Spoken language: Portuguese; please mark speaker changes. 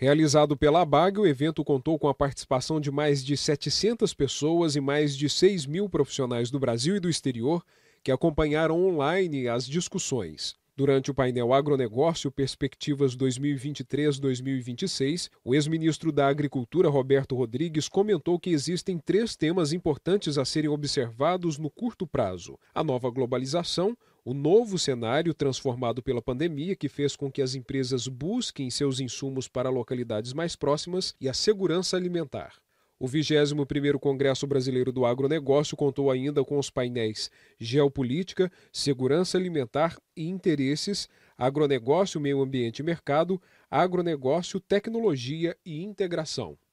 Speaker 1: Realizado pela ABAG, o evento contou com a participação de mais de 700 pessoas e mais de 6 mil profissionais do Brasil e do exterior que acompanharam online as discussões. Durante o painel Agronegócio Perspectivas 2023-2026, o ex-ministro da Agricultura, Roberto Rodrigues, comentou que existem três temas importantes a serem observados no curto prazo: a nova globalização, o novo cenário transformado pela pandemia, que fez com que as empresas busquem seus insumos para localidades mais próximas, e a segurança alimentar. O 21º Congresso Brasileiro do Agronegócio contou ainda com os painéis Geopolítica, Segurança Alimentar e Interesses, Agronegócio, Meio Ambiente e Mercado, Agronegócio, Tecnologia e Integração.